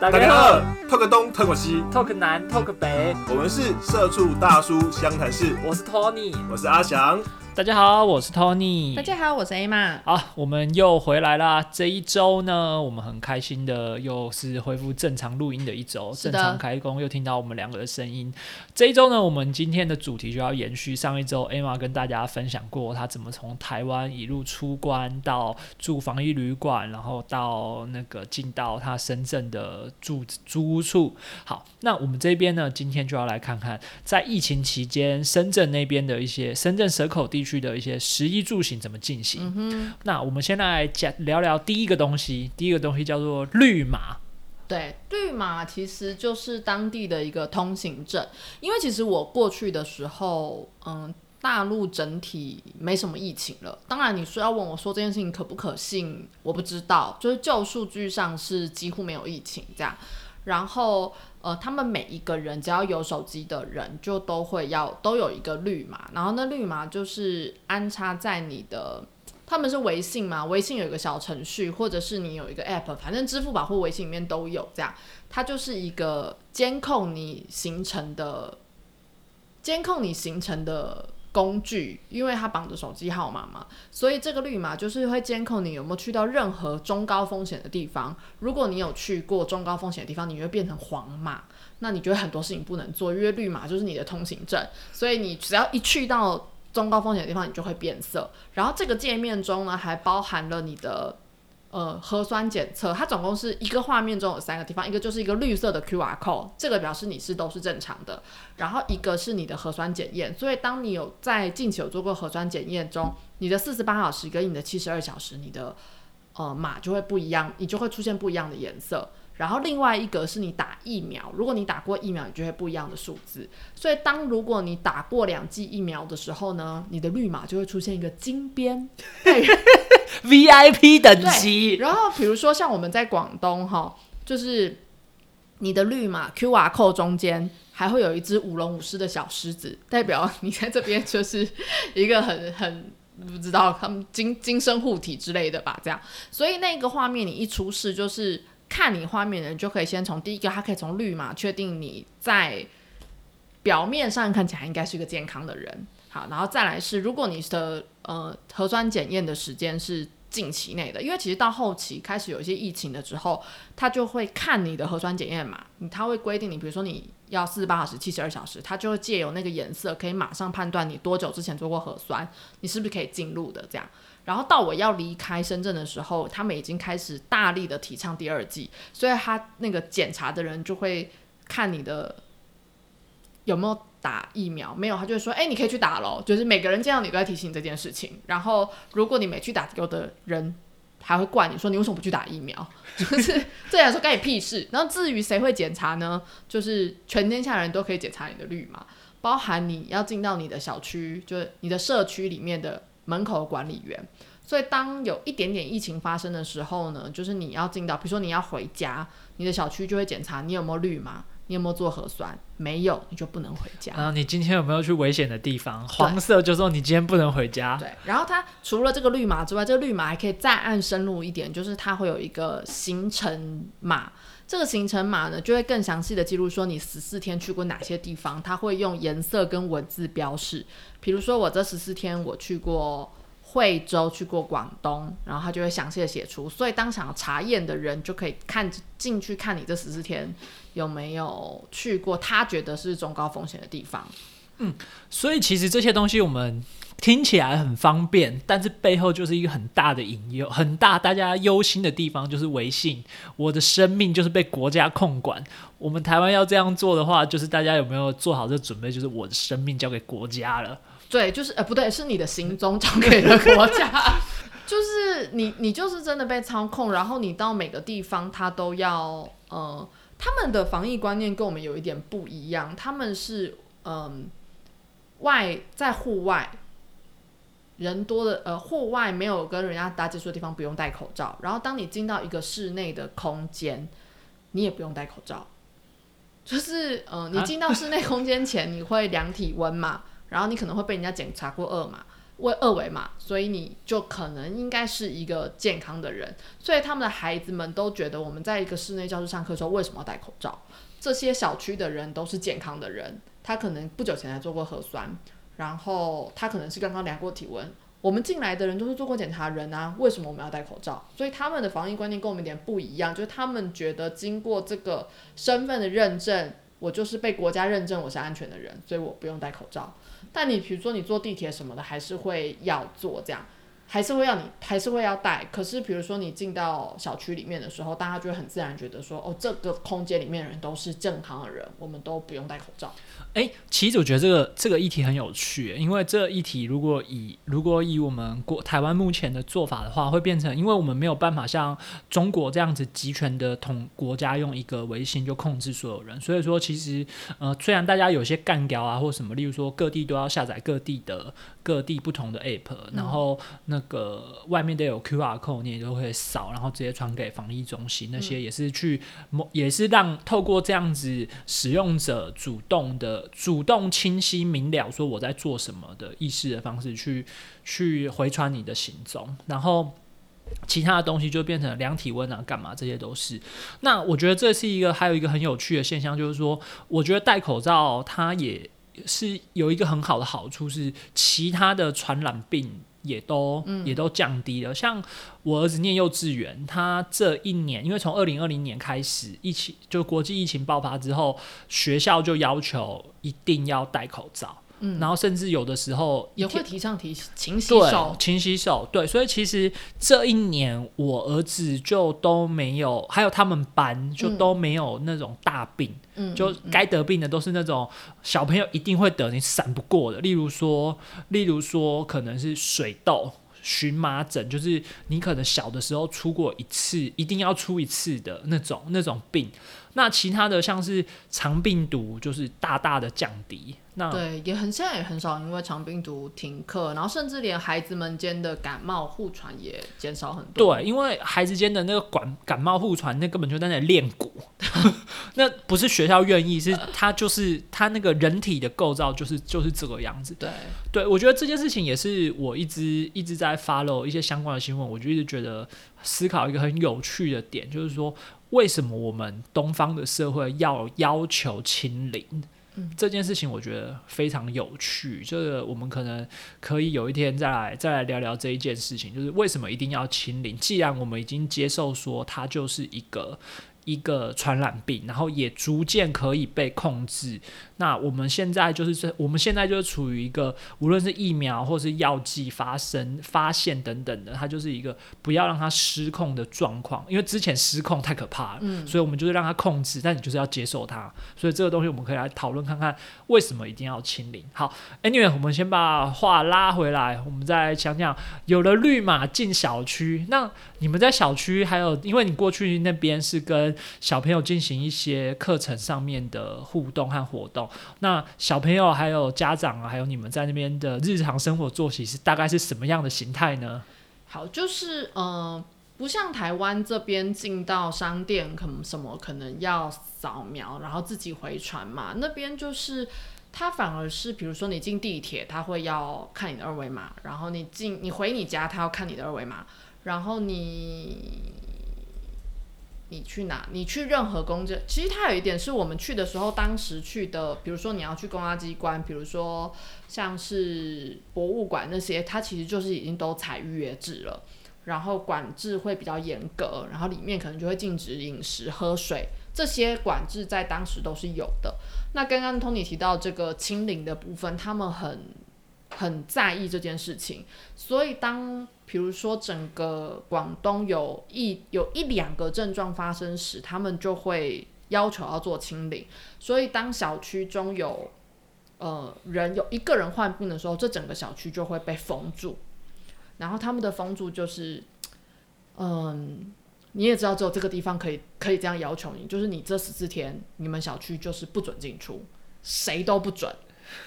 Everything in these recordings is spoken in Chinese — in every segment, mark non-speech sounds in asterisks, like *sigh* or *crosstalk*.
大家好，talk 东 talk 西，talk 南 talk 北，我们是社畜大叔湘潭市，我是 Tony，我是阿翔。大家好，我是 Tony。大家好，我是 Emma。好，我们又回来啦。这一周呢，我们很开心的又是恢复正常录音的一周，正常开工，又听到我们两个的声音。这一周呢，我们今天的主题就要延续上一周 Emma 跟大家分享过，她怎么从台湾一路出关到住防疫旅馆，然后到那个进到她深圳的住租屋处。好，那我们这边呢，今天就要来看看在疫情期间深圳那边的一些深圳蛇口地。地区的一些食衣住行怎么进行？那我们先来讲聊聊第一个东西。第一个东西叫做绿码。对，绿码其实就是当地的一个通行证。因为其实我过去的时候，嗯，大陆整体没什么疫情了。当然，你说要问我说这件事情可不可信，我不知道。就是就数据上是几乎没有疫情这样。然后，呃，他们每一个人只要有手机的人，就都会要都有一个绿码，然后那绿码就是安插在你的，他们是微信嘛，微信有一个小程序，或者是你有一个 app，反正支付宝或微信里面都有，这样，它就是一个监控你行程的，监控你行程的。工具，因为它绑着手机号码嘛，所以这个绿码就是会监控你有没有去到任何中高风险的地方。如果你有去过中高风险的地方，你会变成黄码，那你觉得很多事情不能做，因为绿码就是你的通行证，所以你只要一去到中高风险的地方，你就会变色。然后这个界面中呢，还包含了你的。呃，核酸检测，它总共是一个画面中有三个地方，一个就是一个绿色的 QR code，这个表示你是都是正常的，然后一个是你的核酸检验，所以当你有在近期有做过核酸检验中，你的四十八小时跟你的七十二小时，你的呃码就会不一样，你就会出现不一样的颜色。然后另外一个是你打疫苗，如果你打过疫苗，你就会不一样的数字。所以当如果你打过两剂疫苗的时候呢，你的绿码就会出现一个金边 *laughs*，VIP 等级。然后比如说像我们在广东哈，就是你的绿码 QR code 中间还会有一只舞龙舞狮的小狮子，代表你在这边就是一个很 *laughs* 很不知道他们金金身护体之类的吧，这样。所以那个画面你一出示就是。看你画面的人就可以先从第一个，他可以从绿码确定你在表面上看起来应该是一个健康的人。好，然后再来是，如果你的呃核酸检验的时间是近期内的，因为其实到后期开始有一些疫情的时候，他就会看你的核酸检验码，他会规定你，比如说你要四十八小时、七十二小时，他就会借由那个颜色可以马上判断你多久之前做过核酸，你是不是可以进入的这样。然后到我要离开深圳的时候，他们已经开始大力的提倡第二季，所以他那个检查的人就会看你的有没有打疫苗，没有他就会说，哎，你可以去打喽。就是每个人见到你都在提醒这件事情。然后如果你没去打，有的人还会怪你说你为什么不去打疫苗？*laughs* 就是这样说干你屁事。然后至于谁会检查呢？就是全天下人都可以检查你的绿码，包含你要进到你的小区，就是你的社区里面的。门口管理员，所以当有一点点疫情发生的时候呢，就是你要进到，比如说你要回家，你的小区就会检查你有没有绿码，你有没有做核酸，没有你就不能回家。然后，你今天有没有去危险的地方？黄色就说你今天不能回家。对，然后它除了这个绿码之外，这个绿码还可以再按深入一点，就是它会有一个行程码。这个行程码呢，就会更详细的记录说你十四天去过哪些地方，它会用颜色跟文字标示。比如说我这十四天我去过惠州，去过广东，然后他就会详细的写出。所以当想要查验的人就可以看进去看你这十四天有没有去过他觉得是中高风险的地方。嗯，所以其实这些东西我们。听起来很方便，但是背后就是一个很大的隐忧，很大大家忧心的地方就是微信，我的生命就是被国家控管。我们台湾要这样做的话，就是大家有没有做好这准备？就是我的生命交给国家了。对，就是呃，不对，是你的行踪交给了国家，*laughs* 就是你，你就是真的被操控，然后你到每个地方，他都要呃，他们的防疫观念跟我们有一点不一样，他们是嗯，外在户外。人多的呃，户外没有跟人家搭接触的地方不用戴口罩。然后当你进到一个室内的空间，你也不用戴口罩。就是嗯，你进到室内空间前，你会量体温嘛？然后你可能会被人家检查过二码。为二维码，所以你就可能应该是一个健康的人。所以他们的孩子们都觉得我们在一个室内教室上课的时候，为什么要戴口罩？这些小区的人都是健康的人，他可能不久前才做过核酸，然后他可能是刚刚量过体温。我们进来的人都是做过检查人啊，为什么我们要戴口罩？所以他们的防疫观念跟我们有点不一样，就是他们觉得经过这个身份的认证，我就是被国家认证我是安全的人，所以我不用戴口罩。但你比如说你坐地铁什么的，还是会要坐这样，还是会要你还是会要戴。可是比如说你进到小区里面的时候，大家就会很自然觉得说，哦，这个空间里面的人都是健康的人，我们都不用戴口罩。哎，其实我觉得这个这个议题很有趣，因为这个议题如果以如果以我们国台湾目前的做法的话，会变成，因为我们没有办法像中国这样子集权的统国家用一个微信就控制所有人，所以说其实呃，虽然大家有些干掉啊或什么，例如说各地都要下载各地的各地不同的 app，然后那个外面都有 QR code，你也都会扫，然后直接传给防疫中心，那些也是去也是让透过这样子使用者主动的。主动、清晰、明了，说我在做什么的意识的方式去去回传你的行踪，然后其他的东西就变成量体温啊，干嘛这些都是。那我觉得这是一个还有一个很有趣的现象，就是说，我觉得戴口罩它也是有一个很好的好处，是其他的传染病。也都也都降低了。像我儿子念幼稚园，他这一年，因为从二零二零年开始，疫情就国际疫情爆发之后，学校就要求一定要戴口罩。嗯，然后甚至有的时候也会提倡提勤洗手，勤洗手。对，所以其实这一年我儿子就都没有，还有他们班就都没有那种大病，嗯，就该得病的都是那种小朋友一定会得，你闪不过的。例如说，例如说可能是水痘、荨麻疹，就是你可能小的时候出过一次，一定要出一次的那种那种病。那其他的像是肠病毒，就是大大的降低。对，也很现在也很少，因为长病毒停课，然后甚至连孩子们间的感冒互传也减少很多。对，因为孩子间的那个感感冒互传，那根本就在那练鼓，*laughs* 那不是学校愿意，是他就是他那个人体的构造就是就是这个样子。对，对我觉得这件事情也是我一直一直在 follow 一些相关的新闻，我就一直觉得思考一个很有趣的点，就是说为什么我们东方的社会要要求清零？这件事情我觉得非常有趣，就是我们可能可以有一天再来再来聊聊这一件事情，就是为什么一定要清零？既然我们已经接受说它就是一个。一个传染病，然后也逐渐可以被控制。那我们现在就是，我们现在就是处于一个，无论是疫苗或是药剂发生、发现等等的，它就是一个不要让它失控的状况。因为之前失控太可怕了，嗯，所以我们就是让它控制，但你就是要接受它。所以这个东西我们可以来讨论看看，为什么一定要清零？好，Anyway，我们先把话拉回来，我们再讲讲，有了绿码进小区，那你们在小区还有，因为你过去那边是跟小朋友进行一些课程上面的互动和活动，那小朋友还有家长啊，还有你们在那边的日常生活作息是大概是什么样的形态呢？好，就是呃，不像台湾这边进到商店可能什么可能要扫描，然后自己回传嘛，那边就是他反而是，比如说你进地铁，他会要看你的二维码，然后你进你回你家，他要看你的二维码，然后你。你去哪？你去任何公证，其实它有一点是我们去的时候，当时去的，比如说你要去公安机关，比如说像是博物馆那些，它其实就是已经都采预约制了，然后管制会比较严格，然后里面可能就会禁止饮食、喝水这些管制，在当时都是有的。那刚刚 Tony 提到这个清零的部分，他们很很在意这件事情，所以当。比如说，整个广东有一有一两个症状发生时，他们就会要求要做清零。所以，当小区中有呃人有一个人患病的时候，这整个小区就会被封住。然后，他们的封住就是，嗯，你也知道，只有这个地方可以可以这样要求你，就是你这十四天，你们小区就是不准进出，谁都不准。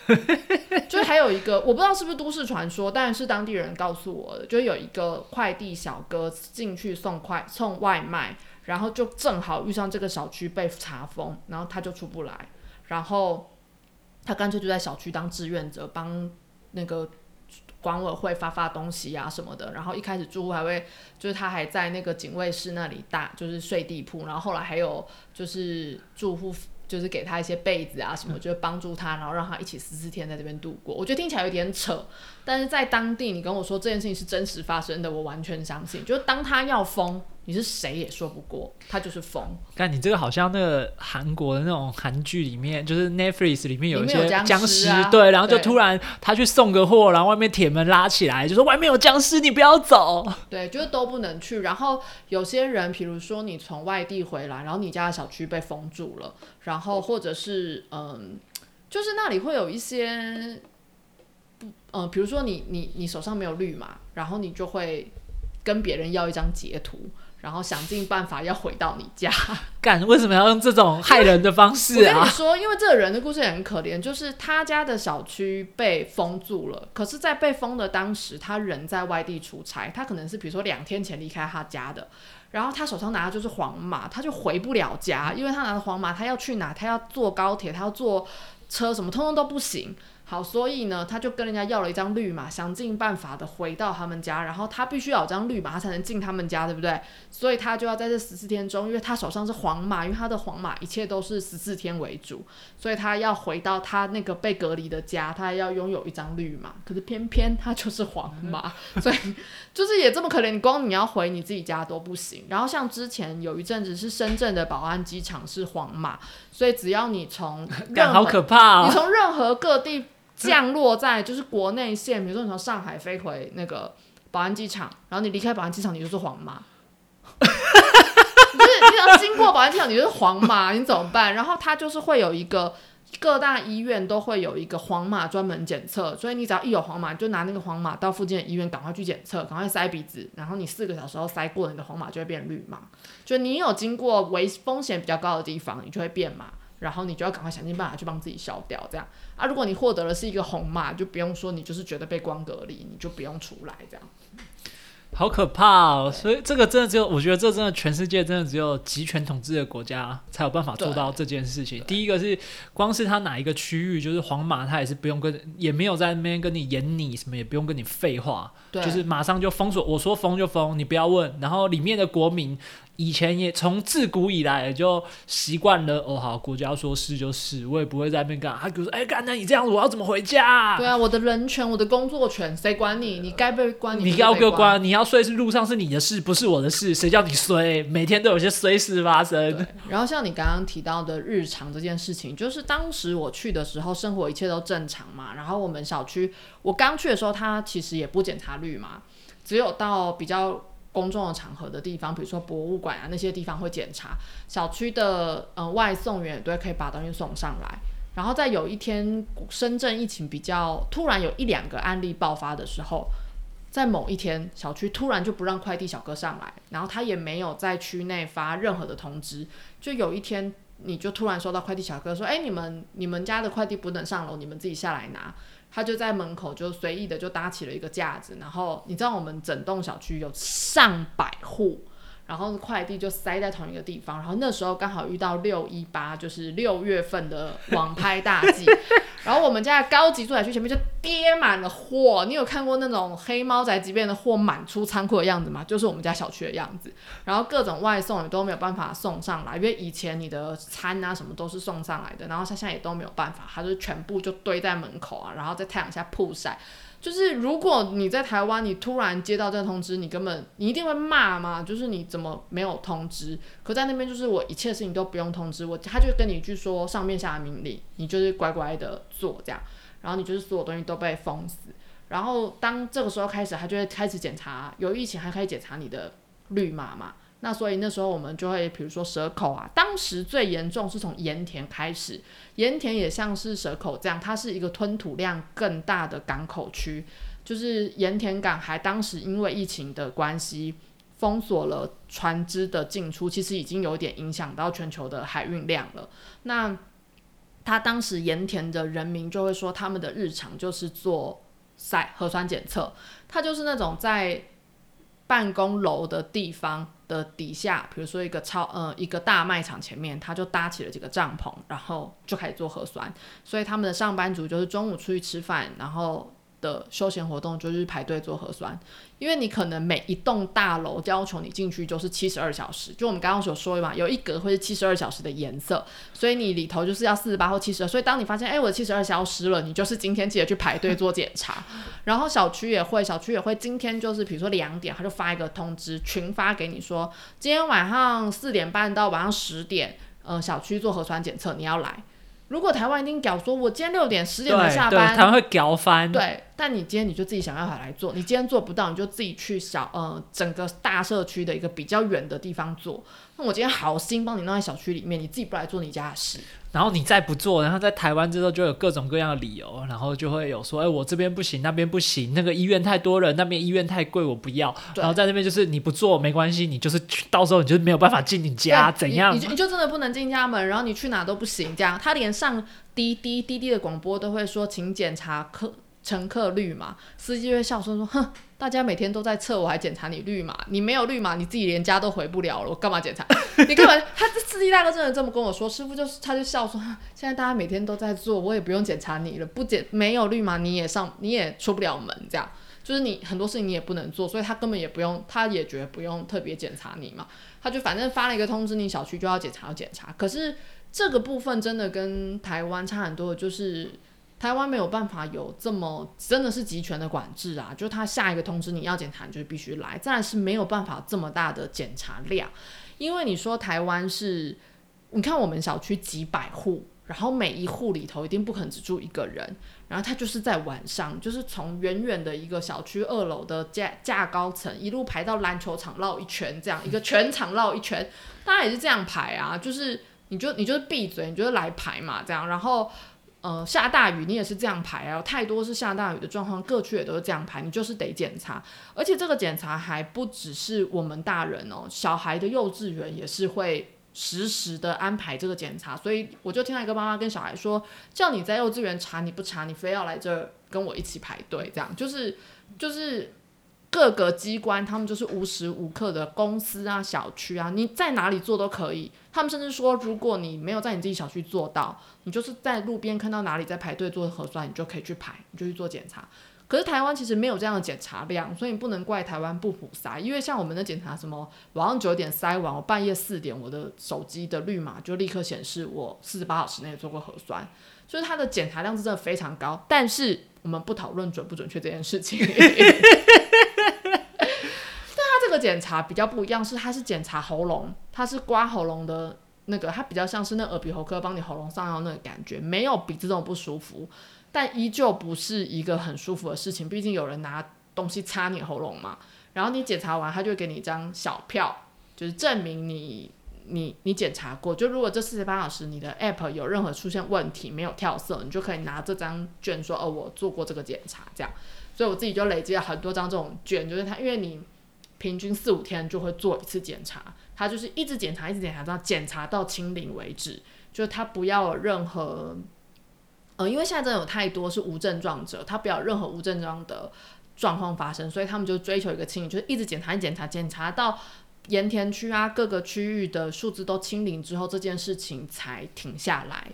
*laughs* 就还有一个，我不知道是不是都市传说，但是当地人告诉我的，就有一个快递小哥进去送快送外卖，然后就正好遇上这个小区被查封，然后他就出不来，然后他干脆就在小区当志愿者，帮那个管委会发发东西啊什么的，然后一开始住户还会，就是他还在那个警卫室那里大，就是睡地铺，然后后来还有就是住户就是给他一些被子啊什么，就是帮助他，然后让他一起十四天在这边度过。我觉得听起来有点扯，但是在当地你跟我说这件事情是真实发生的，我完全相信。就是当他要疯。你是谁也说不过，他就是疯。但你这个好像那个韩国的那种韩剧里面，就是 Netflix 里面有一些僵尸，对，然后就突然他去送个货，然后外面铁门拉起来，就说外面有僵尸，你不要走。*laughs* 对，就是都不能去。然后有些人，比如说你从外地回来，然后你家的小区被封住了，然后或者是嗯，就是那里会有一些不，嗯，比如说你你你手上没有绿码，然后你就会跟别人要一张截图。然后想尽办法要回到你家，*laughs* 干？为什么要用这种害人的方式啊？我跟你说，因为这个人的故事也很可怜，就是他家的小区被封住了，可是，在被封的当时，他人在外地出差，他可能是比如说两天前离开他家的，然后他手上拿的就是黄码，他就回不了家，因为他拿的黄码，他要去哪？他要坐高铁，他要坐车，什么通通都不行。好，所以呢，他就跟人家要了一张绿码，想尽办法的回到他们家，然后他必须要有张绿码，他才能进他们家，对不对？所以他就要在这十四天中，因为他手上是黄码，因为他的黄码一切都是十四天为主，所以他要回到他那个被隔离的家，他要拥有一张绿码，可是偏偏他就是黄码，所以 *laughs* 就是也这么可怜，你光你要回你自己家都不行。然后像之前有一阵子是深圳的宝安机场是黄码，所以只要你从 *laughs* 好可怕，你从任何各地。降落在就是国内线，比如说你从上海飞回那个宝安机场，然后你离开宝安机场，你就是黄码。*laughs* 不是，你要经过宝安机场，你就是黄码，你怎么办？然后它就是会有一个各大医院都会有一个黄码专门检测，所以你只要一有黄码，就拿那个黄码到附近的医院赶快去检测，赶快塞鼻子，然后你四个小时后塞过了，你的黄码就会变绿码。就你有经过危风险比较高的地方，你就会变码。然后你就要赶快想尽办法去帮自己消掉，这样啊。如果你获得的是一个红码，就不用说，你就是觉得被光隔离，你就不用出来，这样。好可怕哦！所以这个真的只有，我觉得这真的全世界真的只有集权统治的国家才有办法做到这件事情。第一个是，光是他哪一个区域就是皇马，他也是不用跟，也没有在那边跟你演你什么，也不用跟你废话，就是马上就封锁，我说封就封，你不要问。然后里面的国民。以前也从自古以来也就习惯了哦，好，国家说是就是，我也不会在那边干。他比如说，哎，干那你这样子，我要怎么回家？对啊，我的人权，我的工作权，谁管你？你该被关，你要被关，你要睡是路上是你的事，不是我的事，谁叫你睡？每天都有些衰事发生。然后像你刚刚提到的日常这件事情，就是当时我去的时候，生活一切都正常嘛。然后我们小区，我刚去的时候，他其实也不检查绿嘛，只有到比较。公众的场合的地方，比如说博物馆啊那些地方会检查。小区的嗯外送员也都可以把东西送上来。然后在有一天深圳疫情比较突然有一两个案例爆发的时候，在某一天小区突然就不让快递小哥上来，然后他也没有在区内发任何的通知。就有一天你就突然收到快递小哥说：“哎，你们你们家的快递不能上楼，你们自己下来拿。”他就在门口就随意的就搭起了一个架子，然后你知道我们整栋小区有上百户。然后快递就塞在同一个地方，然后那时候刚好遇到六一八，就是六月份的网拍大季，*laughs* 然后我们家的高级住宅区前面就跌满了货。你有看过那种黑猫宅急便的货满出仓库的样子吗？就是我们家小区的样子。然后各种外送也都没有办法送上来，因为以前你的餐啊什么都是送上来的，然后他现在也都没有办法，他就全部就堆在门口啊，然后在太阳下曝晒。就是如果你在台湾，你突然接到这通知，你根本你一定会骂嘛。就是你怎么没有通知？可在那边就是我一切事情都不用通知我，他就跟你去说上面下的命令，你就是乖乖的做这样，然后你就是所有东西都被封死。然后当这个时候开始，他就会开始检查，有疫情还可以检查你的绿码嘛。那所以那时候我们就会，比如说蛇口啊，当时最严重是从盐田开始，盐田也像是蛇口这样，它是一个吞吐量更大的港口区，就是盐田港还当时因为疫情的关系封锁了船只的进出，其实已经有点影响到全球的海运量了。那他当时盐田的人民就会说，他们的日常就是做筛核酸检测，他就是那种在办公楼的地方。的底下，比如说一个超呃一个大卖场前面，他就搭起了几个帐篷，然后就开始做核酸。所以他们的上班族就是中午出去吃饭，然后的休闲活动就是排队做核酸，因为你可能每一栋大楼要求你进去就是七十二小时，就我们刚刚所说的嘛，有一格会是七十二小时的颜色，所以你里头就是要四十八或七十二，所以当你发现哎我的七十二消失了，你就是今天记得去排队做检查，*laughs* 然后小区也会，小区也会今天就是比如说两点，他就发一个通知群发给你说，今天晚上四点半到晚上十点，呃小区做核酸检测你要来。如果台湾一定屌说，我今天六点十点才下班，台湾会屌翻。对，但你今天你就自己想办法来做，你今天做不到，你就自己去小呃整个大社区的一个比较远的地方做。那我今天好心帮你弄在小区里面，你自己不来做你家的事。然后你再不做，然后在台湾之后就有各种各样的理由，然后就会有说，哎，我这边不行，那边不行，那个医院太多人，那边医院太贵，我不要。然后在那边就是你不做没关系，你就是到时候你就没有办法进你家，怎样？你你就真的不能进家门，然后你去哪都不行，这样。他连上滴滴滴滴的广播都会说，请检查客乘客绿码，司机会笑说说，哼。大家每天都在测，我还检查你绿码，你没有绿码，你自己连家都回不了了，我干嘛检查？*laughs* 你干嘛他这司机大哥真的这么跟我说，师傅就是他就笑说，现在大家每天都在做，我也不用检查你了，不检没有绿码你也上你也出不了门，这样就是你很多事情你也不能做，所以他根本也不用，他也觉得不用特别检查你嘛，他就反正发了一个通知，你小区就要检查要检查，可是这个部分真的跟台湾差很多，就是。台湾没有办法有这么真的是集权的管制啊，就他下一个通知你要检查，你就必须来。再来是没有办法这么大的检查量，因为你说台湾是，你看我们小区几百户，然后每一户里头一定不可能只住一个人，然后他就是在晚上，就是从远远的一个小区二楼的架架高层一路排到篮球场绕一圈，这样一个全场绕一圈，大家也是这样排啊，就是你就你就是闭嘴，你就是来排嘛，这样，然后。呃，下大雨你也是这样排啊，太多是下大雨的状况，各区也都是这样排，你就是得检查，而且这个检查还不只是我们大人哦，小孩的幼稚园也是会实时的安排这个检查，所以我就听到一个妈妈跟小孩说，叫你在幼稚园查你不查，你非要来这儿跟我一起排队，这样就是就是。各个机关，他们就是无时无刻的公司啊、小区啊，你在哪里做都可以。他们甚至说，如果你没有在你自己小区做到，你就是在路边看到哪里在排队做核酸，你就可以去排，你就去做检查。可是台湾其实没有这样的检查量，所以你不能怪台湾不普塞。因为像我们的检查，什么晚上九点塞完，我半夜四点，我的手机的绿码就立刻显示我四十八小时内做过核酸，所以它的检查量是真的非常高。但是我们不讨论准不准确这件事情。*laughs* 检查比较不一样，是它是检查喉咙，它是刮喉咙的那个，它比较像是那耳鼻喉科帮你喉咙上药那个感觉，没有比这种不舒服，但依旧不是一个很舒服的事情，毕竟有人拿东西擦你喉咙嘛。然后你检查完，他就给你一张小票，就是证明你你你检查过。就如果这四十八小时你的 app 有任何出现问题，没有跳色，你就可以拿这张卷说，哦，我做过这个检查，这样。所以我自己就累积了很多张这种卷，就是它，因为你。平均四五天就会做一次检查，他就是一直检查，一直检查到检查到清零为止，就是他不要有任何，呃，因为现在真的有太多是无症状者，他不要任何无症状的状况发生，所以他们就追求一个清零，就是一直检查，检查，检查到盐田区啊各个区域的数字都清零之后，这件事情才停下来。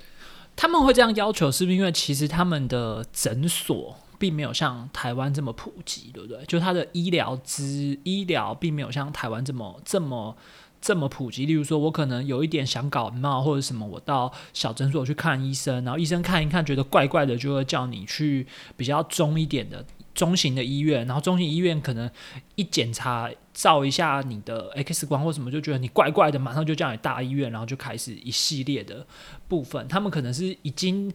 他们会这样要求，是不是因为其实他们的诊所？并没有像台湾这么普及，对不对？就它的医疗资医疗并没有像台湾这么这么这么普及。例如说，我可能有一点想感冒或者什么，我到小诊所去看医生，然后医生看一看觉得怪怪的，就会叫你去比较中一点的中型的医院。然后中型医院可能一检查照一下你的 X 光或什么，就觉得你怪怪的，马上就叫你大医院，然后就开始一系列的部分。他们可能是已经。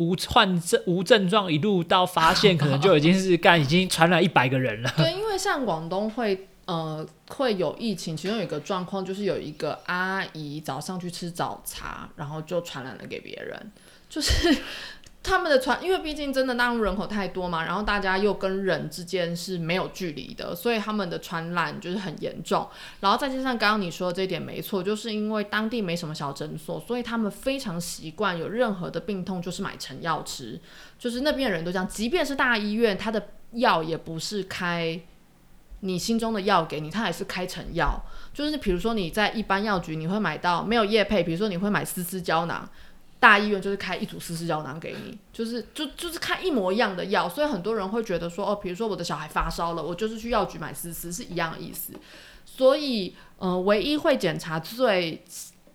无患症无症状一路到发现，可能就已经是干已经传染一百个人了。*laughs* 对，因为像广东会呃会有疫情，其中有一个状况就是有一个阿姨早上去吃早茶，然后就传染了给别人，就是。他们的传，因为毕竟真的大陆人口太多嘛，然后大家又跟人之间是没有距离的，所以他们的传染就是很严重。然后再加上刚刚你说的这一点没错，就是因为当地没什么小诊所，所以他们非常习惯有任何的病痛就是买成药吃，就是那边的人都这样。即便是大医院，他的药也不是开你心中的药给你，他还是开成药。就是比如说你在一般药局你会买到没有叶配，比如说你会买丝丝胶囊。大医院就是开一组四四胶囊给你，就是就就是开一模一样的药，所以很多人会觉得说，哦，比如说我的小孩发烧了，我就是去药局买四四是一样的意思。所以，呃，唯一会检查最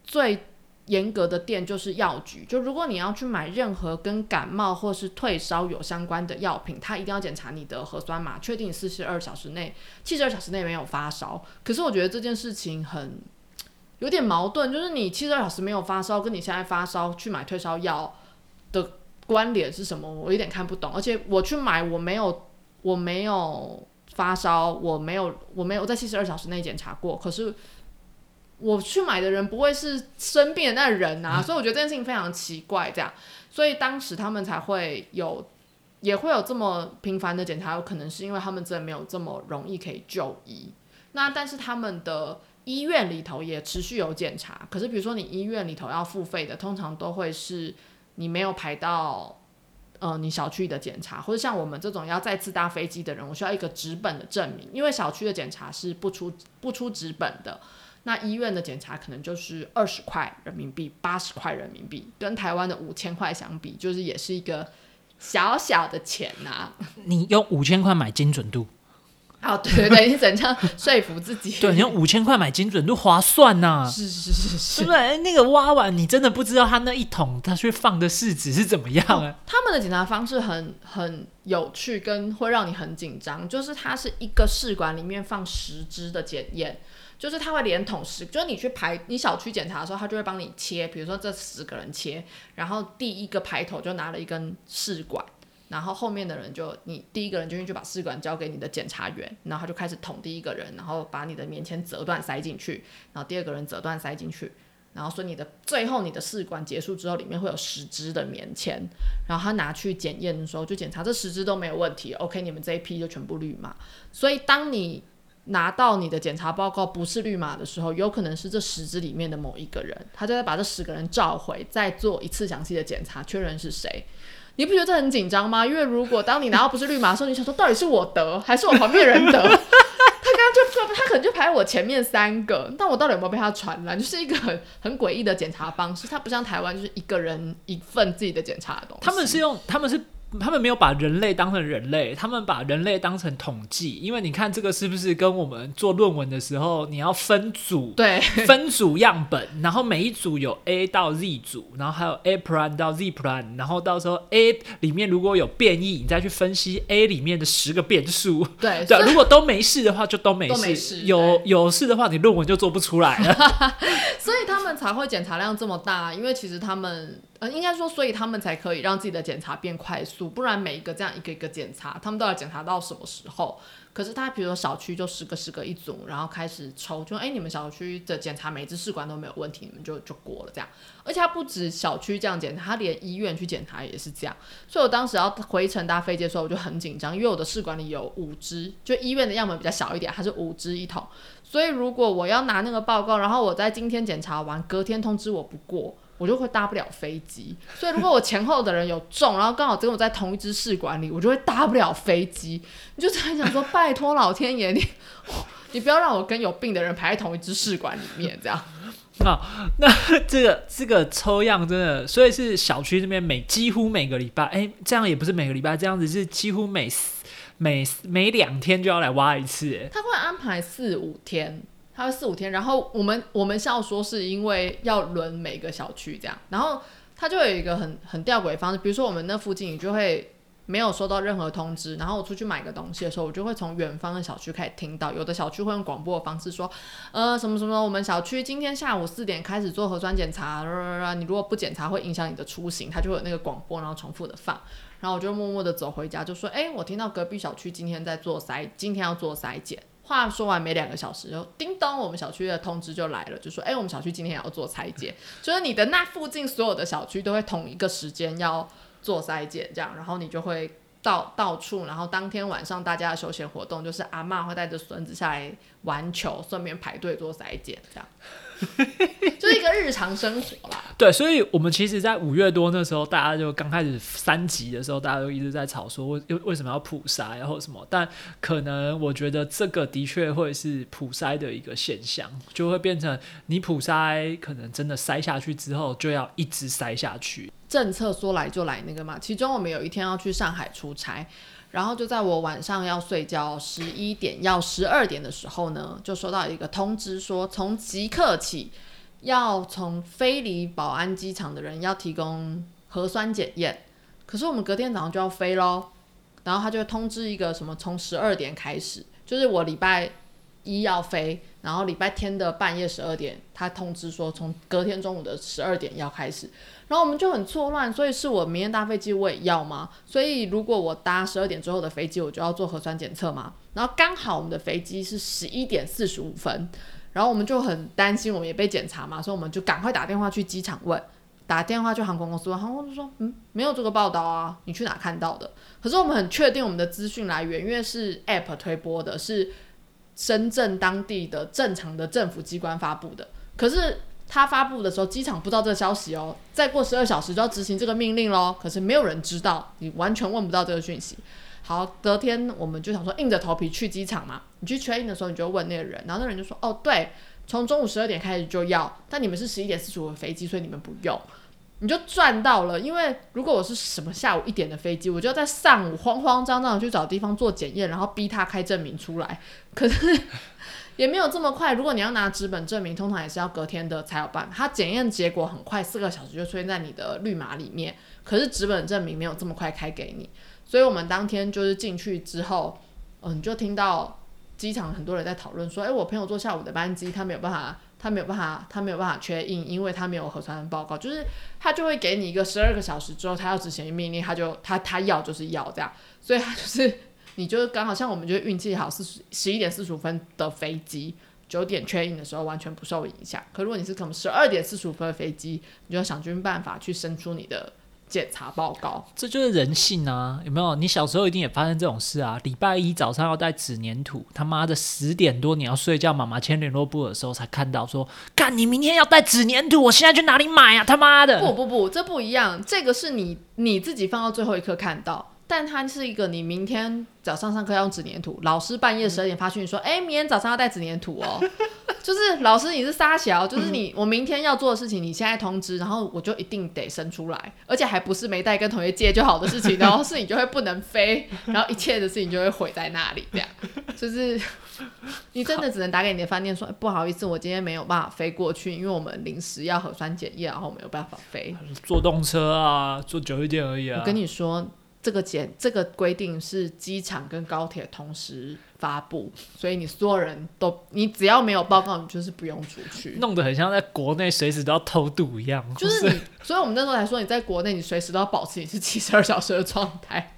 最严格的店就是药局。就如果你要去买任何跟感冒或是退烧有相关的药品，他一定要检查你的核酸码，确定四十二小时内、七十二小时内没有发烧。可是我觉得这件事情很有点矛盾，就是你七十二小时没有发烧，跟你现在发烧去买退烧药的关联是什么？我有点看不懂。而且我去买，我没有，我没有发烧，我没有，我没有在七十二小时内检查过。可是我去买的人不会是生病的那人啊，所以我觉得这件事情非常奇怪。这样，所以当时他们才会有，也会有这么频繁的检查，有可能是因为他们真的没有这么容易可以就医。那但是他们的医院里头也持续有检查，可是比如说你医院里头要付费的，通常都会是你没有排到。呃，你小区的检查，或者像我们这种要再次搭飞机的人，我需要一个纸本的证明，因为小区的检查是不出不出纸本的。那医院的检查可能就是二十块人民币，八十块人民币，跟台湾的五千块相比，就是也是一个小小的钱呐、*laughs* 你用五千块买精准度，哦，对对对，你怎样 *laughs* 说服自己？对，你用五千块买精准度划算呐、是是是对是不。对？那个挖完，你真的不知道他那一桶他去放的试纸是怎么样啊？他们的检查方式很很有趣，跟会让你很紧张。就是它是一个试管里面放十支的检验，就是它会连同十，就是你去排你小区检查的时候，他就会帮你切，比如说这十个人切，然后第一个排头就拿了一根试管。然后后面的人就你第一个人就进去把试管交给你的检查员，然后他就开始捅第一个人，然后把你的棉签折断塞进去，然后第二个人折断塞进去，然后所以你的最后你的试管结束之后，里面会有十支的棉签，然后他拿去检验的时候就检查这十支都没有问题，OK，你们这一批就全部绿码。所以当你拿到你的检查报告不是绿码的时候，有可能是这十支里面的某一个人，他就在把这十个人召回，再做一次详细的检查，确认是谁。你不觉得这很紧张吗？因为如果当你拿到不是绿码的时候，你想说到底是我得还是我旁边人得？*laughs* 他刚刚就他可能就排我前面三个，但我到底有没有被他传染？就是一个很很诡异的检查方式。它不像台湾，就是一个人一份自己的检查的东西。他们是用，他们是。他们没有把人类当成人类，他们把人类当成统计。因为你看这个是不是跟我们做论文的时候，你要分组，对分组样本，然后每一组有 A 到 Z 组，然后还有 A plan 到 Z plan，然后到时候 A 里面如果有变异，你再去分析 A 里面的十个变数。对 *laughs* 对，如果都没事的话，就都没事；都没事有有事的话，你论文就做不出来了。*laughs* 所以他们才会检查量这么大，因为其实他们呃，应该说，所以他们才可以让自己的检查变快速，不然每一个这样一个一个检查，他们都要检查到什么时候？可是他比如说小区就十个十个一组，然后开始抽，就哎、你们小区的检查每一支试管都没有问题，你们就就过了这样。而且他不止小区这样检查，他连医院去检查也是这样。所以我当时要回程搭飞机的时候，我就很紧张，因为我的试管里有五支，就医院的样本比较小一点，它是五支一桶。所以如果我要拿那个报告，然后我在今天检查完，隔天通知我不过，我就会搭不了飞机。所以如果我前后的人有中，然后刚好跟我在同一支试管里，我就会搭不了飞机。你就在想说，拜托老天爷，你 *laughs* 你不要让我跟有病的人排在同一支试管里面，这样。啊 *laughs* 那这个这个抽样真的，所以是小区这边每几乎每个礼拜，哎，这样也不是每个礼拜，这样子是几乎每每每两天就要来挖一次，哎，他会安排四五天，他会四五天，然后我们我们校说是因为要轮每个小区这样，然后他就有一个很很吊诡的方式，比如说我们那附近你就会没有收到任何通知，然后我出去买个东西的时候，我就会从远方的小区开始听到，有的小区会用广播的方式说，呃，什么什么，我们小区今天下午四点开始做核酸检查，你如果不检查会影响你的出行，它就会有那个广播，然后重复的放。然后我就默默的走回家，就说：“哎、我听到隔壁小区今天在做筛，今天要做筛检。”话说完没两个小时，就叮咚，我们小区的通知就来了，就说：“哎、我们小区今天也要做裁剪。”就是你的那附近所有的小区都会同一个时间要做裁剪，这样，然后你就会到到处，然后当天晚上大家的休闲活动就是阿嬷会带着孙子下来玩球，顺便排队做裁剪，这样，*laughs* 就是一个日常生活啦。对，所以我们其实，在五月多那时候，大家就刚开始三级的时候，大家都一直在吵说为为什么要普筛，然后什么。但可能我觉得这个的确会是普筛的一个现象，就会变成你普筛，可能真的筛下去之后，就要一直筛下去。政策说来就来那个嘛，其中我们有一天要去上海出差，然后就在我晚上要睡觉十一点要十二点的时候呢，就收到一个通知说，从即刻起要从飞离宝安机场的人要提供核酸检验，可是我们隔天早上就要飞喽，然后他就通知一个什么从十二点开始，就是我礼拜一要飞，然后礼拜天的半夜十二点，他通知说从隔天中午的十二点要开始。然后我们就很错乱，所以是我明天搭飞机我也要吗？所以如果我搭十二点之后的飞机，我就要做核酸检测吗？然后刚好我们的飞机是十一点四十五分，然后我们就很担心，我们也被检查嘛，所以我们就赶快打电话去机场问，打电话去航空公司问，航空公司说，嗯，没有这个报道啊，你去哪看到的？可是我们很确定我们的资讯来源，因为是 App 推播的，是深圳当地的正常的政府机关发布的，可是。他发布的时候，机场不知道这个消息哦。再过十二小时就要执行这个命令喽。可是没有人知道，你完全问不到这个讯息。好，隔天我们就想说硬着头皮去机场嘛。你去 train 的时候，你就问那个人，然后那人就说：“哦，对，从中午十二点开始就要，但你们是十一点四十五的飞机，所以你们不用。”你就赚到了。因为如果我是什么下午一点的飞机，我就要在上午慌慌张张的去找地方做检验，然后逼他开证明出来。可是。*laughs* 也没有这么快。如果你要拿纸本证明，通常也是要隔天的才有办法。它检验结果很快，四个小时就出现在你的绿码里面。可是纸本证明没有这么快开给你，所以我们当天就是进去之后，嗯，就听到机场很多人在讨论说：“哎，我朋友坐下午的班机，他没有办法，他没有办法，他没有办法确认，因为他没有核酸报告。就是他就会给你一个十二个小时之后，他要执行命令，他就他他要就是要这样，所以他就是。”你就是刚好像我们就运气好，四十十一点四十五分的飞机，九点确认的时候完全不受影响。可如果你是可能十二点四十五分的飞机，你就要想尽办法去伸出你的检查报告。这就是人性啊，有没有？你小时候一定也发生这种事啊。礼拜一早上要带纸粘土，他妈的十点多你要睡觉，妈妈签联络簿的时候才看到说，干你明天要带纸粘土，我现在去哪里买啊？他妈的！不不不，这不一样，这个是你你自己放到最后一刻看到。但它是一个，你明天早上上课要用纸粘土，老师半夜十二点发讯说，哎，明天早上要带纸粘土哦，*laughs* 就是老师你是沙小，就是你我明天要做的事情，你现在通知，然后我就一定得生出来，而且还不是没带跟同学借就好的事情，然后是你就会不能飞，*laughs* 然后一切的事情就会毁在那里，这样，就是你真的只能打给你的饭店说，不好。意思，我今天没有办法飞过去，因为我们临时要核酸检验，然后没有办法飞，坐动车啊，坐久一点而已啊，我跟你说。这个检这个规定是机场跟高铁同时发布，所以你所有人都你只要没有报告，你就是不用出去。弄得很像在国内随时都要偷渡一样。就是你，*laughs* 所以我们那时候才说，你在国内你随时都要保持你是七十二小时的状态，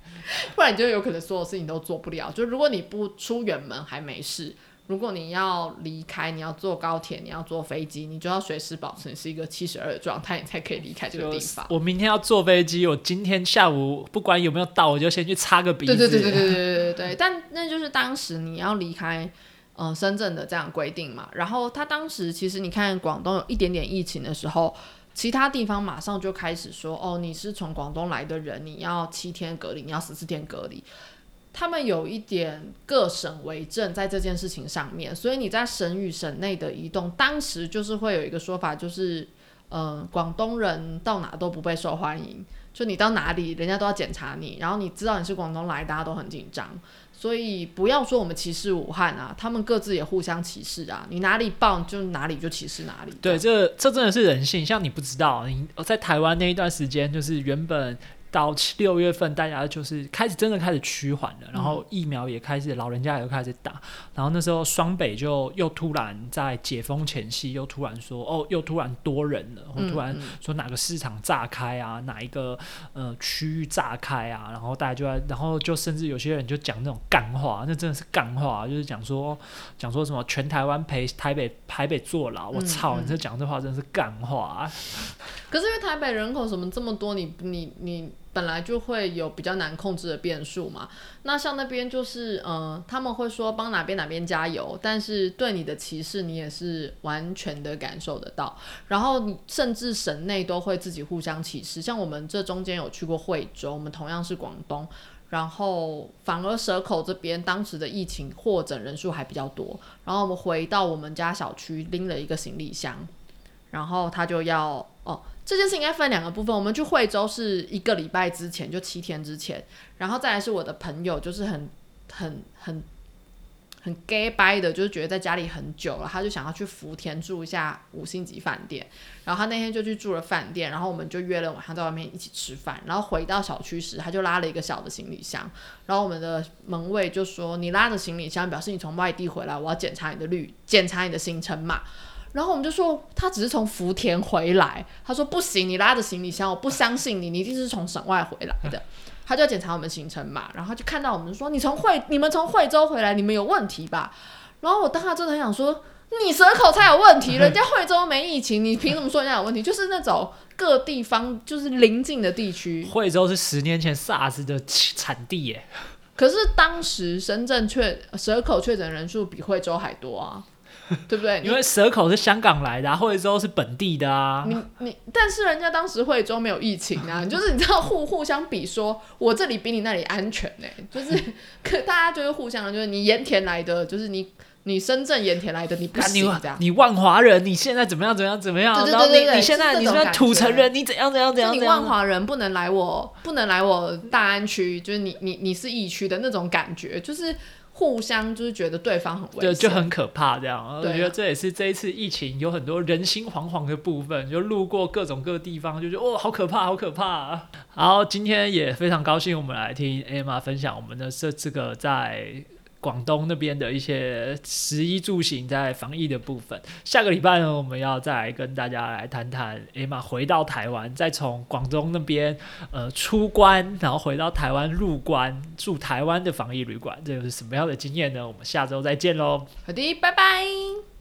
不然你就有可能所有事情都做不了。就如果你不出远门还没事。如果你要离开，你要坐高铁，你要坐飞机，你就要随时保持你是一个七十二的状态，你才可以离开这个地方。我明天要坐飞机，我今天下午不管有没有到，我就先去擦个鼻子。对对对对对对对对。但那就是当时你要离开，嗯，深圳的这样规定嘛。然后他当时其实你看广东有一点点疫情的时候，其他地方马上就开始说，哦，你是从广东来的人，你要七天隔离，你要十四天隔离。他们有一点各省为政在这件事情上面，所以你在省与省内的移动，当时就是会有一个说法，就是，嗯，广东人到哪都不被受欢迎，就你到哪里，人家都要检查你，然后你知道你是广东来，大家都很紧张，所以不要说我们歧视武汉啊，他们各自也互相歧视啊，你哪里棒就哪里就歧视哪里。对，这这真的是人性，像你不知道，你在台湾那一段时间，就是原本。到六月份，大家就是开始真的开始趋缓了，然后疫苗也开始，老人家也开始打，然后那时候双北就又突然在解封前夕又突然说，哦，又突然多人了，或突然说哪个市场炸开啊，哪一个呃区域炸开啊，然后大家就在，然后就甚至有些人就讲那种干话，那真的是干话，就是讲说讲说什么全台湾陪台北台北坐牢，我操，你这讲这话真的是干话。可是因为台北人口什么这么多，你你你。本来就会有比较难控制的变数嘛。那像那边就是，呃，他们会说帮哪边哪边加油，但是对你的歧视你也是完全的感受得到。然后甚至省内都会自己互相歧视，像我们这中间有去过惠州，我们同样是广东。然后反而蛇口这边当时的疫情获诊人数还比较多，然后我们回到我们家小区拎了一个行李箱，然后他就要哦，这件事应该分两个部分。我们去惠州是一个礼拜之前，就七天之前，然后再来是我的朋友，就是很很很很 gay 掰的，就是觉得在家里很久了，他就想要去福田住一下五星级饭店。然后他那天就去住了饭店，然后我们就约了晚上在外面一起吃饭。然后回到小区时，他就拉了一个小的行李箱，然后我们的门卫就说：“你拉着行李箱，表示你从外地回来，我要检查你的绿，检查你的行程码。”然后我们就说他只是从福田回来，他说不行，你拉着行李箱，我不相信你，你一定是从省外回来的。他就检查我们行程嘛，然后就看到我们说你从惠你们从惠州回来，你们有问题吧？然后我当时真的很想说，你蛇口才有问题，人家惠州没疫情，你凭什么说人家有问题？就是那种各地方就是邻近的地区，惠州是十年前 SARS 的产地耶，可是当时深圳确蛇口确诊人数比惠州还多啊，*laughs* 对不对？因为蛇口是香港来的、啊，惠州是本地的啊。你你，但是人家当时惠州没有疫情啊，*laughs* 就是你知道互互相比说，我这里比你那里安全呢、就是 *laughs* 可大家就是互相，就是你盐田来的，就是你你深圳盐田来的，你不啊行这样。你你万华人，你现在怎么样？怎么样？怎么样？对对对对对你现在你现在种感觉土城人，你怎样怎样怎就样怎样？你万华人不能来我不能来我大安区，就是你你你是疫区的那种感觉，就是互相就是觉得对方很危就险，就很可怕，这样。我觉得这也是这一次疫情有很多人心惶惶的部分，就路过各种各地方，就觉得哦，好可怕，好可怕、啊。好，今天也非常高兴，我们来听 Emma 分享我们的这这个在。广东那边的一些食衣住行在防疫的部分，下个礼拜呢，我们要再来跟大家来谈谈哎嘛回到台湾，再从广东那边呃出关，然后回到台湾入关，住台湾的防疫旅馆，这又是什么样的经验呢？我们下周再见喽。好的，拜拜。